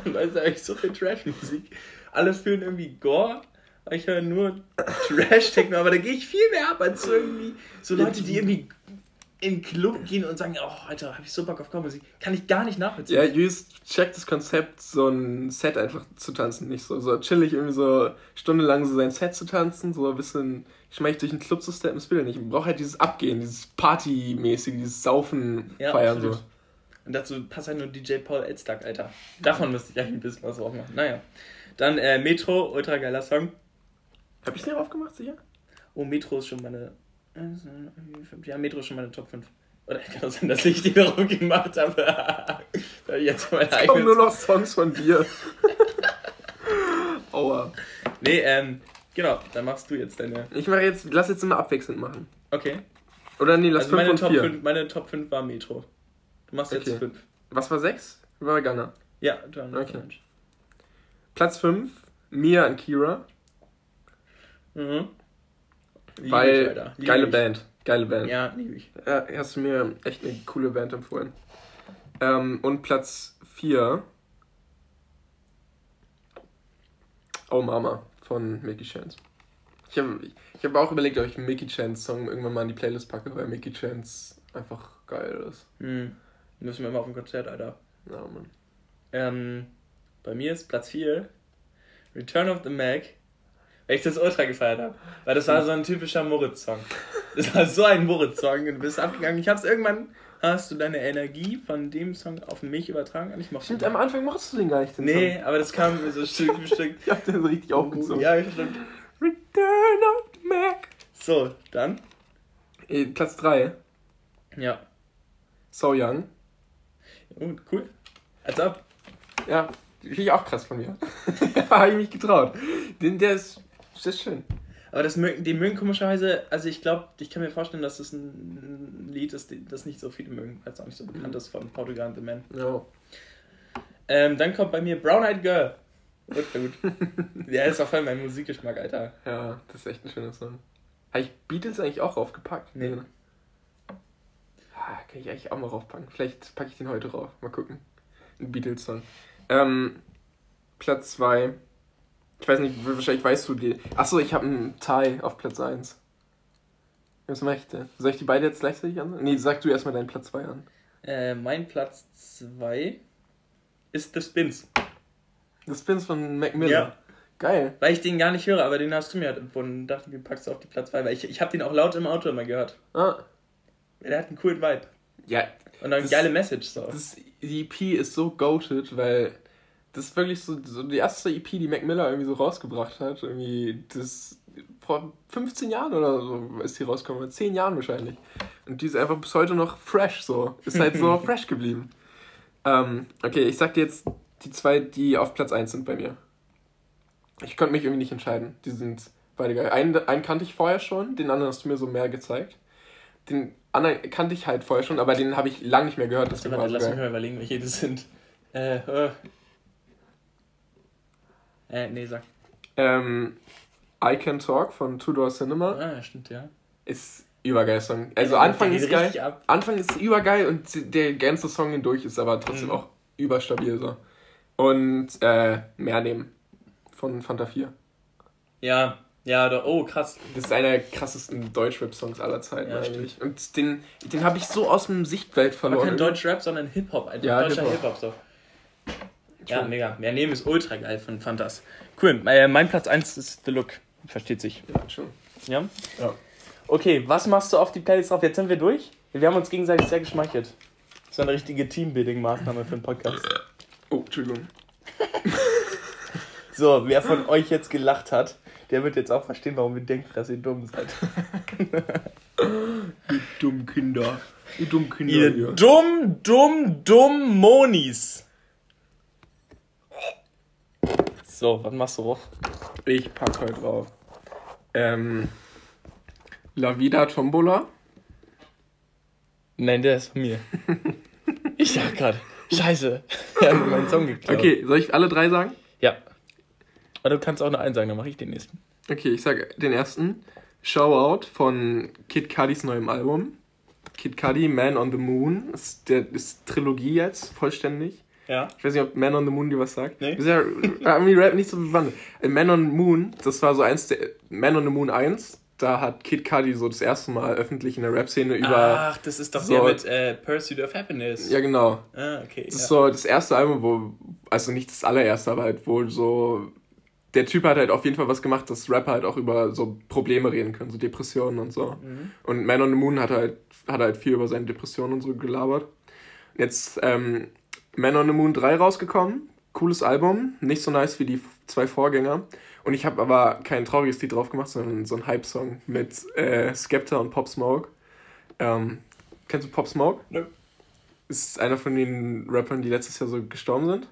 Weil da höre ich so viel Trash-Musik. Alle fühlen irgendwie Gore. Ich höre nur Trash-Techno, aber da gehe ich viel mehr ab als so irgendwie so Leute, die irgendwie in den Club gehen und sagen, oh, Alter, hab ich so Bock auf Chormusik. Kann ich gar nicht nachvollziehen. Ja, Julius checkt das Konzept, so ein Set einfach zu tanzen. Nicht so, so chillig irgendwie so stundenlang so sein Set zu tanzen, so ein bisschen schmeich durch den Club zu steppen, das will er nicht. Man braucht halt dieses Abgehen, dieses Partymäßige, dieses Saufen, Ja, Feiern absolut. so. Und dazu passt halt nur DJ Paul Elstag, Alter. Davon müsste ich eigentlich ein bisschen was drauf machen. Naja. Dann äh, Metro, ultra geiler Song. Hab ich den aufgemacht, sicher? Oh, Metro ist schon meine. Ja, Metro ist schon meine Top 5. Oder kann sein, dass ich die darauf gemacht habe. Jetzt meine Kommen eigene. nur noch Songs von dir. Aua. Nee, ähm, genau, dann machst du jetzt deine. Ich mache jetzt, lass jetzt immer abwechselnd machen. Okay. Oder nee, lass Also 5 meine und Top, 4. 5, meine Top 5 war Metro. Du machst jetzt Okay. 5. Was war 6? War Ghana. Ja, dann. Okay. Platz 5, Mia und Kira. Mhm. Ich, Weil. Liebe geile ich. Band. Geile Band. Ja, liebe ich. Ja, hast du mir echt eine coole Band empfohlen. Ähm, und Platz 4. Oh Mama von Mickey Chance. Ich habe ich hab auch überlegt, ob ich einen Mickey Chance Song irgendwann mal in die Playlist packe, weil Mickey Chance einfach geil ist. Hm. Müssen wir mal auf ein Konzert, Alter. Ja, Mann. Ähm, bei mir ist Platz 4 Return of the Mac, weil ich das ultra gefeiert habe. Weil das war so ein typischer Moritz-Song. Das war so ein Moritz-Song und du bist abgegangen. Ich hab's irgendwann, hast du deine Energie von dem Song auf mich übertragen und ich mochte Stimmt, am Anfang mochtest du den gar nicht, den Nee, Song. aber das kam mir so Stück für Stück. Ich hab den so richtig aufgezogen. Ja, stimmt. Return of the Mac. So, dann. Äh, Platz 3. Ja. So Young. Oh, cool. Als ob. Ja, finde ich auch krass von mir. Habe ich mich getraut. Den, der ist, das ist schön. Aber das mögen, die mögen komischerweise, also ich glaube, ich kann mir vorstellen, dass das ein Lied ist, das nicht so viele mögen, weil es auch nicht so bekannt ist von Portugal and the Man. Ja. Ähm, dann kommt bei mir Brown Eyed Girl. Ultra gut. Der ist auch voll mein Musikgeschmack, Alter. Ja, das ist echt ein schöner Song. Habe ich Beatles eigentlich auch raufgepackt? Nee. Ah, kann ich eigentlich auch mal raufpacken. Vielleicht packe ich den heute rauf. Mal gucken. Ein Beatles-Song. Ähm, Platz 2. Ich weiß nicht, wahrscheinlich weißt du die. Achso, ich habe einen Tie auf Platz 1. Was möchte? Soll ich die beide jetzt gleichzeitig an? Nee, sag du erstmal deinen Platz 2 an. Äh, mein Platz 2 ist The Spins. Das Spins von Mac Miller. Ja. Geil. Weil ich den gar nicht höre, aber den hast du mir empfohlen und dachte, wie packst du auf die Platz 2? Weil ich, ich habe den auch laut im Auto immer gehört. Ah. Der hat einen coolen Vibe. Ja, Und eine Das- geile Message. So. Das, die EP ist so goated, weil das ist wirklich so, so die erste EP, die Mac Miller irgendwie so rausgebracht hat. Irgendwie das vor 15 Jahren oder so ist die rausgekommen, 10 Jahren wahrscheinlich. Und die ist einfach bis heute noch fresh so. Ist halt so fresh geblieben. Ähm, okay, ich sag dir jetzt die zwei, die auf Platz 1 sind bei mir. Ich konnte mich irgendwie nicht entscheiden. Die sind beide geil. Einen, einen kannte ich vorher schon, den anderen hast du mir so mehr gezeigt. Den anderen kannte ich halt vorher schon, aber den habe ich lange nicht mehr gehört. War Warte, lass mich mal überlegen, welche das sind. Äh, äh. Äh, nee, sag. Ähm, I Can Talk von Two Door Cinema Ah, stimmt, ja. ist übergeil Song. Also Der Anfang ist geil. ab. Anfang ist übergeil und der ganze Song hindurch ist aber trotzdem Mhm. auch überstabil so. Und äh, mehr nehmen von Fanta 4. Ja, ja, doch. Oh, krass. Das ist einer der krassesten Deutschrap-Songs aller Zeiten Ja, eigentlich. Und den, den habe ich so aus dem Sichtfeld Aber verloren. kein Deutsch-Rap, sondern Hip-Hop. Einfach Ja, deutscher Hip-Hop. Hip-Hop. Ja, mega. Mehr nehmen ist ultra geil von Fantas. Cool. Äh, mein Platz 1 ist The Look. Versteht sich. Ja, schon. Ja? Ja. Okay, was machst du auf die Playlist drauf? Jetzt sind wir durch. Wir haben uns gegenseitig sehr geschmeichelt. Das war eine richtige Teambuilding-Maßnahme für einen Podcast. Oh, Entschuldigung. So, wer von euch jetzt gelacht hat, der wird jetzt auch verstehen, warum wir denken, dass ihr dumm seid. Ihr dummen Kinder. Ihr dummen Kinder. Ihr hier. dumm, dumm, dumm Monis. So, was machst du drauf? Ich pack heute drauf. Ähm, La Vida Tombola. Nein, der ist von mir. Ich sag grad. Scheiße. Hat mir meinen Song geklaut. Okay, soll ich alle drei sagen? Ja. Aber du kannst auch noch einen sagen, dann mache ich den nächsten. Okay, ich sag den ersten. Show Out von Kid Cudis neuem Album. Kid Cudi, Man on the Moon. Ist, der ist Trilogie jetzt, vollständig. Ja. Ich weiß nicht, ob Man on the Moon dir was sagt. Nee. Ist ja irgendwie Rap nicht so bewandert. Äh, Man on the Moon, das war so eins der. Man on the Moon 1, da hat Kid Cudi so das erste Mal öffentlich in der Rap-Szene über. Ach, das ist doch so- der mit äh, Pursuit of Happiness. Ja, genau. Ah, okay. Das ist ja. so das erste Album, wo, also nicht das allererste, aber halt, wo so, der Typ hat halt auf jeden Fall was gemacht, dass Rapper halt auch über so Probleme reden können, so Depressionen und so. Mhm. Und Man on the Moon hat halt, hat halt viel über seine Depressionen und so gelabert. Jetzt, ähm, Man on the Moon 3 rausgekommen, cooles Album, nicht so nice wie die zwei Vorgänger. Und ich habe aber kein trauriges Lied drauf gemacht, sondern so ein Hype-Song mit äh, Skepta und Pop Smoke. Ähm, kennst du Pop Smoke? Nö. ist einer von den Rappern, die letztes Jahr so gestorben sind.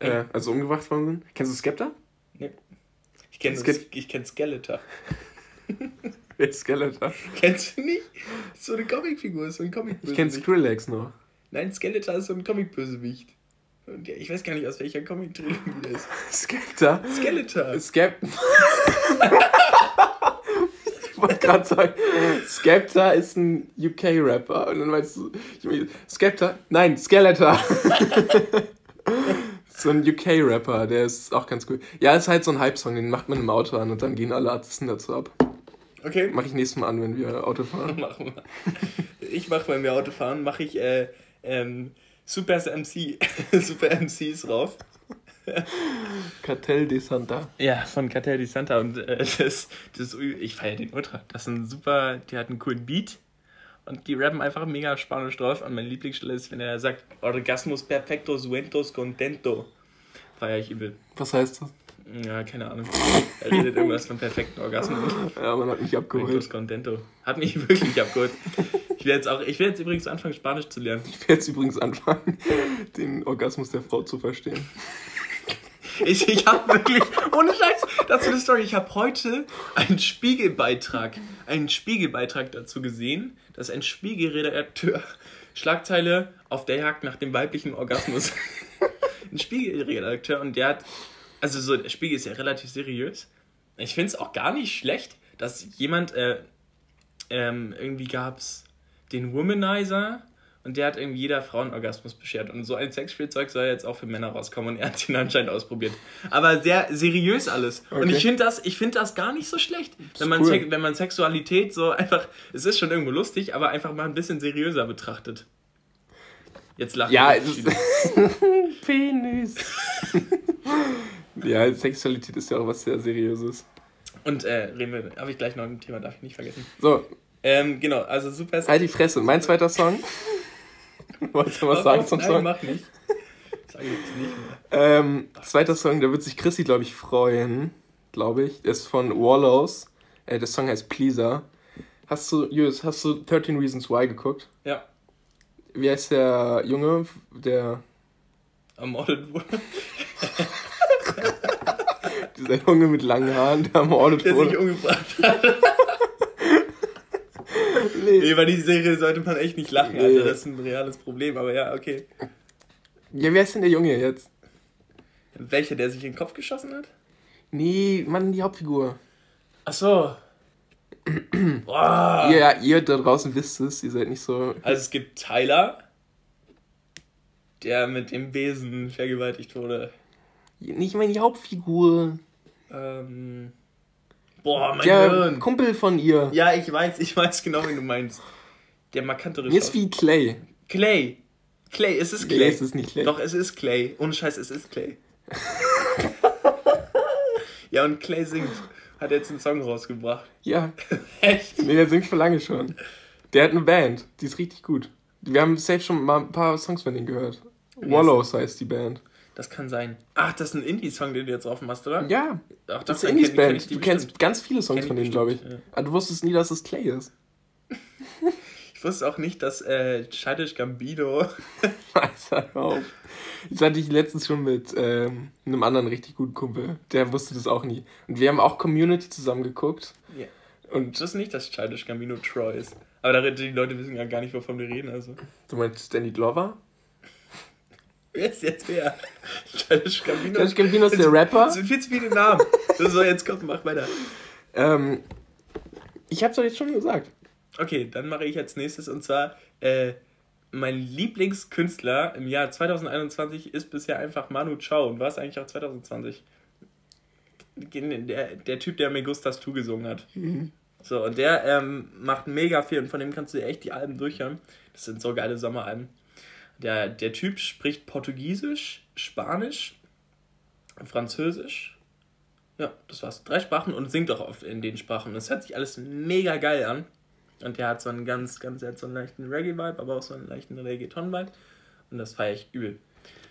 Äh, also umgebracht worden sind. Kennst du Skepta? Ich kenne ich kenn Skeletor. Wer ist Skeletor? Kennst du nicht? So eine Comicfigur, ist so ein comic Ich kenn Skrillex noch. Nein, Skeletor ist so ein Comic-Bösewicht. Und ich weiß gar nicht, aus welcher Comic-Trilogie das ist. Skepta? Skeletor. Skep... ich wollte gerade sagen, Skepta ist ein UK-Rapper. Und dann meinst du, ich mein, Skepta? Nein, Skeletor. so ein UK-Rapper, der ist auch ganz cool. Ja, ist halt so ein Hype-Song, den macht man im Auto an und dann gehen alle Artisten dazu ab. Okay. Mach ich nächstes Mal an, wenn wir Auto fahren. Machen wir. Ich mache, wenn wir Auto fahren, mache ich äh, ähm, Super MC, Super MCs rauf. Cartel de Santa. Ja, von Cartel di Santa und äh, das, das ich feiere den ultra. Das ist ein super, die hat einen coolen Beat und die rappen einfach mega spanisch drauf und meine Lieblingsstelle ist, wenn er sagt Orgasmus perfecto suentos contento. Feier ich übel. Was heißt das? Ja, keine Ahnung. Er redet irgendwas von perfekten Orgasmus. Ja, man hat mich abgeholt. Suentos contento. Hat mich wirklich abgeholt. Ich will jetzt auch, ich will jetzt übrigens anfangen Spanisch zu lernen. Ich werde jetzt übrigens anfangen, den Orgasmus der Frau zu verstehen. Ich, ich habe wirklich, ohne Scheiß, das ist eine Story. Ich habe heute einen Spiegelbeitrag, einen Spiegelbeitrag dazu gesehen, dass ein Spiegelredakteur Schlagzeile auf der Jagd nach dem weiblichen Orgasmus. ein Spiegelredakteur und der hat, also so, der Spiegel ist ja relativ seriös. Ich finde es auch gar nicht schlecht, dass jemand, äh, ähm, irgendwie gab's den Womanizer und der hat irgendwie jeder Frau einen Orgasmus beschert. Und so ein Sexspielzeug soll jetzt auch für Männer rauskommen und er hat ihn anscheinend ausprobiert. Aber sehr seriös alles. Und Okay. ich finde das, ich find das gar nicht so schlecht. Wenn man, cool. Sex- wenn man Sexualität so einfach, es ist schon irgendwo lustig, aber einfach mal ein bisschen seriöser betrachtet. Jetzt lachen Ja. Penis. ja, Sexualität ist ja auch was sehr Seriöses. Und äh, reden wir, habe ich gleich noch ein Thema, darf ich nicht vergessen. So, Ähm, genau, also super. halt die Fresse. Mein zweiter Song. Wolltest du was sagen zum Nein, Song? mach nicht. Sag ich jetzt nicht mehr. Ähm, zweiter Song, da wird sich Chrissy, glaube ich, freuen. Glaube ich. Der ist von Wallows. Äh, der Song heißt Pleaser. Hast du, Julius, hast du 13 Reasons Why geguckt? Ja, Wie heißt der Junge, der. ermordet wurde. Dieser Junge mit langen Haaren, der ermordet Der sich wurde? umgebracht hat. Nee. Nee, über die Serie sollte man echt nicht lachen. Alter. Das ist ein reales Problem, aber ja, okay. Ja, wer ist denn der Junge jetzt? Welcher, der sich in den Kopf geschossen hat? Nee, Mann, die Hauptfigur. Ach so. Boah. Ja, ihr da draußen wisst es, ihr seid nicht so. Also es gibt Tyler, der mit dem Besen vergewaltigt wurde. Nicht die Hauptfigur. Ähm. Boah, mein Der Hirn. Kumpel von ihr. Ja, ich weiß, ich weiß genau, wie du meinst. Der markantere Mir ist wie Clay. Clay. Clay, es ist Nee, Clay. es ist nicht Clay. Doch, es ist Clay. Ohne Scheiß, es ist Clay. ja, und Clay singt. Hat jetzt einen Song rausgebracht. Ja. Echt? Nee, der singt schon lange schon. Der hat eine Band, die ist richtig gut. Wir haben safe schon mal ein paar Songs von denen gehört. Wallows heißt die Band. Das kann sein. Ach, das ist ein Indie-Song, den du jetzt offen machst, oder? Ja, Ach, das ist eine kenn- kenn Du kennst bestimmt. ganz viele Songs Kenn von denen, glaube ich. ja. Aber du wusstest nie, dass es Clay ist. Ich wusste auch nicht, dass äh, Childish Gambino. Alter, auf. Jetzt hatte ich letztens schon mit ähm, einem anderen richtig guten Kumpel. Der wusste das auch nie. Und wir haben auch Community zusammen geguckt. Ja. Und Ich wusste nicht, dass Childish Gambino Troy ist. Aber da, die Leute wissen ja gar nicht, wovon wir reden. Also. du meinst Danny Glover? Wer ist jetzt wer? Childish Gambino. Childish Gambino ist der Rapper. Das sind viel zu viele Namen. So, jetzt komm, mach weiter. Ähm, ich hab's doch jetzt schon gesagt. Okay, dann mache ich als nächstes und zwar äh, mein Lieblingskünstler im Jahr 2021 ist bisher einfach Manu Chao und war es eigentlich auch 2020. der, der Typ, der Me Gustas Tu gesungen hat. So, und der ähm, macht mega viel und von dem kannst du echt die Alben durchhören. Das sind so geile Sommeralben. Der, der Typ spricht Portugiesisch, Spanisch, Französisch. Ja, das war's. Drei Sprachen und singt auch oft in den Sprachen. Das hört sich alles mega geil an. Und der hat so einen ganz, ganz, der hat so einen leichten Reggae-Vibe, aber auch so einen leichten Reggaeton-Vibe. Und das feiere ich übel.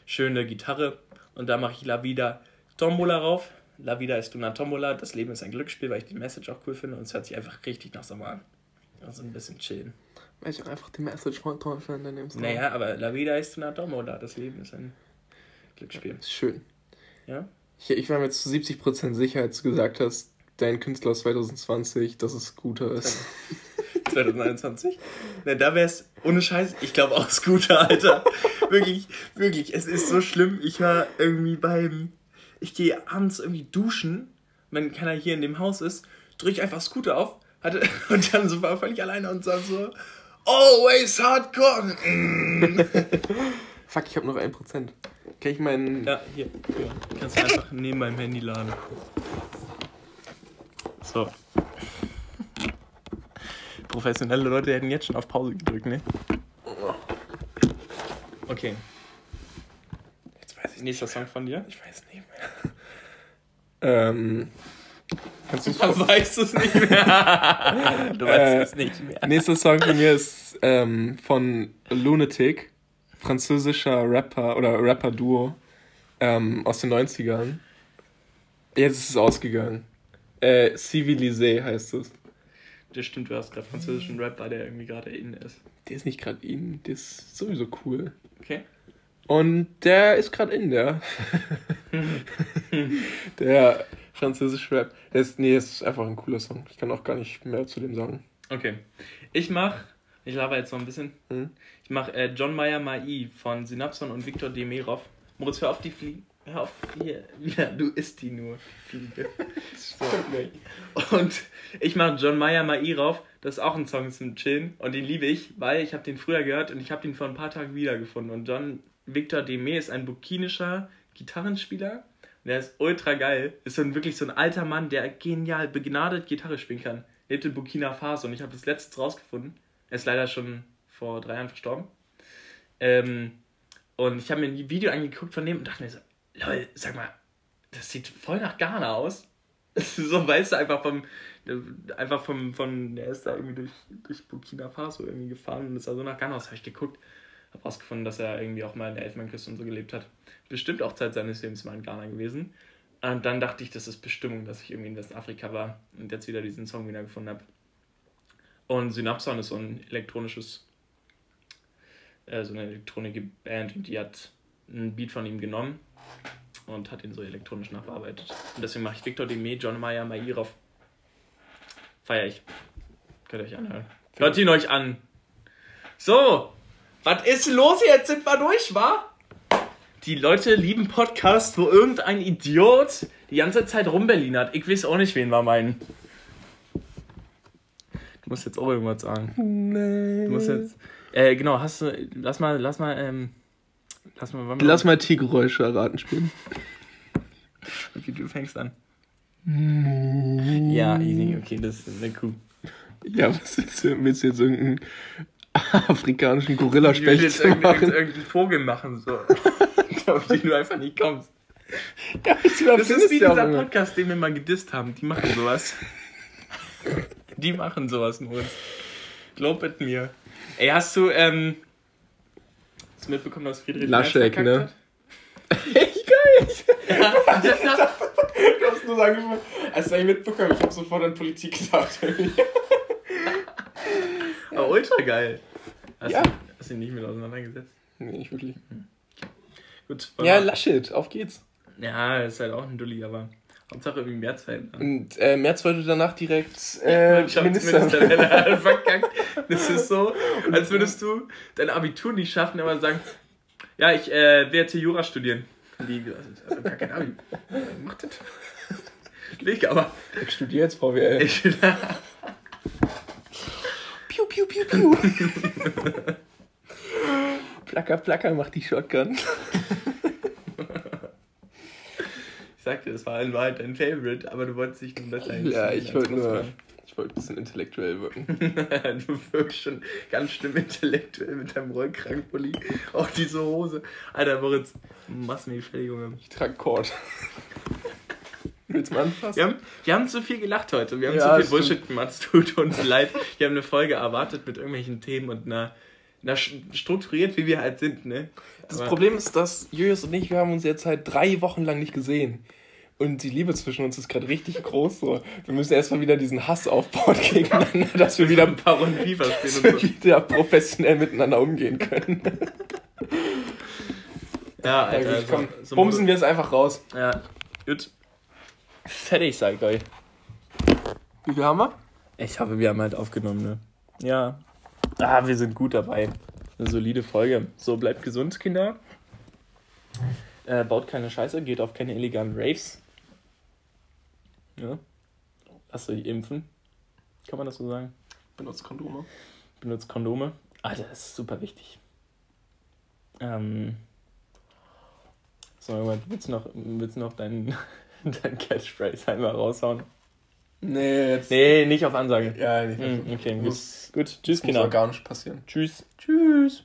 Schöne Gitarre. Und da mache ich La Vida Tombola rauf. La Vida ist una Tombola. Das Leben ist ein Glücksspiel, weil ich die Message auch cool finde. Und es hört sich einfach richtig nach Sommer an. Also ein bisschen chillen. Weil ich auch einfach die Message von dem Song. Naja, aber La Vida ist una Tombola. Das Leben ist ein Glücksspiel. Ist schön. Ja? Ich, ich war mir zu 70% sicher, als du gesagt hast, dein Künstler aus 2020, dass es Scooter ist. 2021. Na, da wäre es ohne Scheiß, ich glaube auch Scooter, Alter. wirklich, wirklich, es ist so schlimm. Ich war irgendwie beim, ich gehe abends irgendwie duschen, wenn keiner hier in dem Haus ist, drücke ich einfach Scooter auf hatte, und dann so war völlig alleine und sag so, always hardcore. Mm. Fuck, ich habe noch 1%. Kann ich meinen. Ja, hier. hier. Kannst du einfach neben meinem Handy laden. So. Professionelle Leute hätten jetzt schon auf Pause gedrückt, ne? Okay. Jetzt weiß ich Nächster Song von dir. Ich weiß nicht mehr. Ähm. Kannst du Man weiß es nicht mehr. du weißt Äh, es nicht mehr. Nächster Song von mir ist ähm, von Lunatic, französischer Rapper oder Rapper-Duo ähm, aus den 90ern. Jetzt ist es ausgegangen. Äh, Civilisé heißt es. Das stimmt, du hast gerade französischen Rap, weil der irgendwie gerade in ist. Der ist nicht gerade in, der ist sowieso cool. Okay. Und der ist gerade in, der. der französische Rap. Ist, nee, das ist einfach ein cooler Song. Ich kann auch gar nicht mehr zu dem sagen. Okay. Ich mach, ich laber jetzt noch ein bisschen. Mhm. Ich mach äh, John Mayer Mai von Synapson und Viktor Demirov. Moritz, hör auf die Fliege. Hör auf, hier. Ja, du isst die nur, Fliege. So. Und ich mach John Mayer Mai rauf. Das ist auch ein Song zum Chillen. Und den liebe ich, weil ich habe den früher gehört und ich habe den vor ein paar Tagen wiedergefunden. Und John Victor Demé ist ein burkinischer Gitarrenspieler. Der ist ultra geil. Ist so ein, wirklich so ein alter Mann, der genial, begnadet Gitarre spielen kann. Lebt in Burkina Faso und ich habe das letztens rausgefunden. Er ist leider schon vor drei Jahren verstorben. Ähm, und ich habe mir ein Video angeguckt von dem und dachte mir so, Leute, sag mal, das sieht voll nach Ghana aus. so weißt du, einfach vom, einfach vom, von, der ist da irgendwie durch, durch Burkina Faso irgendwie gefahren und ist da so nach Ghana aus. Habe ich geguckt, habe rausgefunden, dass er irgendwie auch mal in der Elfenbeinküste und so gelebt hat. Bestimmt auch Zeit seines Lebens mal in Ghana gewesen. Und dann dachte ich, das ist Bestimmung, dass ich irgendwie in Westafrika war und jetzt wieder diesen Song wieder gefunden habe. Und Synapson ist so ein elektronisches, äh, so eine elektronische Band und die hat einen Beat von ihm genommen und hat ihn so elektronisch nachbearbeitet. Und deswegen mache ich Victor Demé, John Mayer, Mairov. Feier ich. Könnt ihr euch anhören. Hört ihn euch an. So, was ist los jetzt? Sind wir durch, wa? Die Leute lieben Podcasts, wo irgendein Idiot die ganze Zeit rumberlinert. Ich weiß auch nicht, wen wir meinen. Du musst jetzt auch irgendwas sagen. Nee. Du musst jetzt. Äh, genau, hast du. Lass mal, lass mal, ähm. Lass mal. wann- Lass mal Tiergeräusche erraten spielen. Okay, du fängst an. Ja, easy, okay, das ist eine Kuh. Ja, was willst du, willst du jetzt irgendeinen afrikanischen Ich will Gorillaspecht jetzt machen? irgendeinen Vogel machen, so. Auf den du einfach nicht kommst. Ja, ich Das ist wie dieser Podcast, den wir mal gedisst haben. Die machen sowas. Die machen sowas, Moritz. Glaub mit mir. Ey, hast du, ähm. Hast du mitbekommen, dass Friedrich Laschek, ne? hat? Echt geil! Ja, Du hast nur sagen, als ich mitbekommen, ich hab sofort an Politik gedacht. aber ultra geil. Hast, Ja. du, hast du dich nicht mit auseinandergesetzt? nee, nicht wirklich. Gut. Ja, Laschet, auf geht's. ja, ist halt auch ein Dulli, aber Hauptsache irgendwie März verändern. Und äh, März wollte danach direkt äh, Minister. Minister er halt verkackt. Das ist so, als würdest du dein Abitur nicht schaffen, aber sagen, ja, ich äh, hier Jura studieren. Die, also, gar kein Abi. Ja, Mach das. Weg, aber Ich studiere jetzt VWL. ich, Piu, piu, piu, piu. placker, placker, macht die Shotgun. sagte, das war in Wahrheit dein Favorite, aber du wolltest dich nun besser Ja, ich wollte nur. Ich wollte ein bisschen intellektuell wirken. du wirkst schon ganz schlimm intellektuell mit deinem Rollkragenpulli. Auch diese Hose. Alter, Moritz, machst mir die fertig, Junge. Ich trage Kord. Willst du mal anfassen? Wir haben, wir haben zu viel gelacht heute. Wir haben Ja, zu viel Bullshit gemacht. Es tut uns leid. Wir haben eine Folge erwartet mit irgendwelchen Themen und einer, einer strukturiert, wie wir halt sind, ne? Das Aber- Problem ist, dass Julius und ich, wir haben uns jetzt halt drei Wochen lang nicht gesehen. Und die Liebe zwischen uns ist gerade richtig groß. So. Wir müssen erstmal wieder diesen Hass aufbauen gegeneinander, dass wir wieder, ein paar Runden FIFA dass spielen wir und so. wieder professionell miteinander umgehen können. Ja, Alter. gut, komm, so, so bumsen wir es einfach raus. Ja, gut. Fertig, sag ich euch. Wie viel haben wir? Ich hoffe, wir haben halt aufgenommen, ne? Ja. Ah, wir sind gut dabei. Eine solide Folge. So, bleibt gesund, Kinder. Äh, baut keine Scheiße, geht auf keine illegalen Raves. Ja. Lasst euch impfen. Kann man das so sagen? Benutzt Kondome. Benutzt Kondome. Alter, das ist super wichtig. Ähm. So, willst du noch, willst du noch deinen, dein Catchphrase einmal raushauen? Nee, jetzt. Nee, nicht auf Ansage. Ja, nicht. Hm, okay, gut. Muss, Gut, tschüss, muss Kinder. organisch passieren. Tschüss. Tschüss.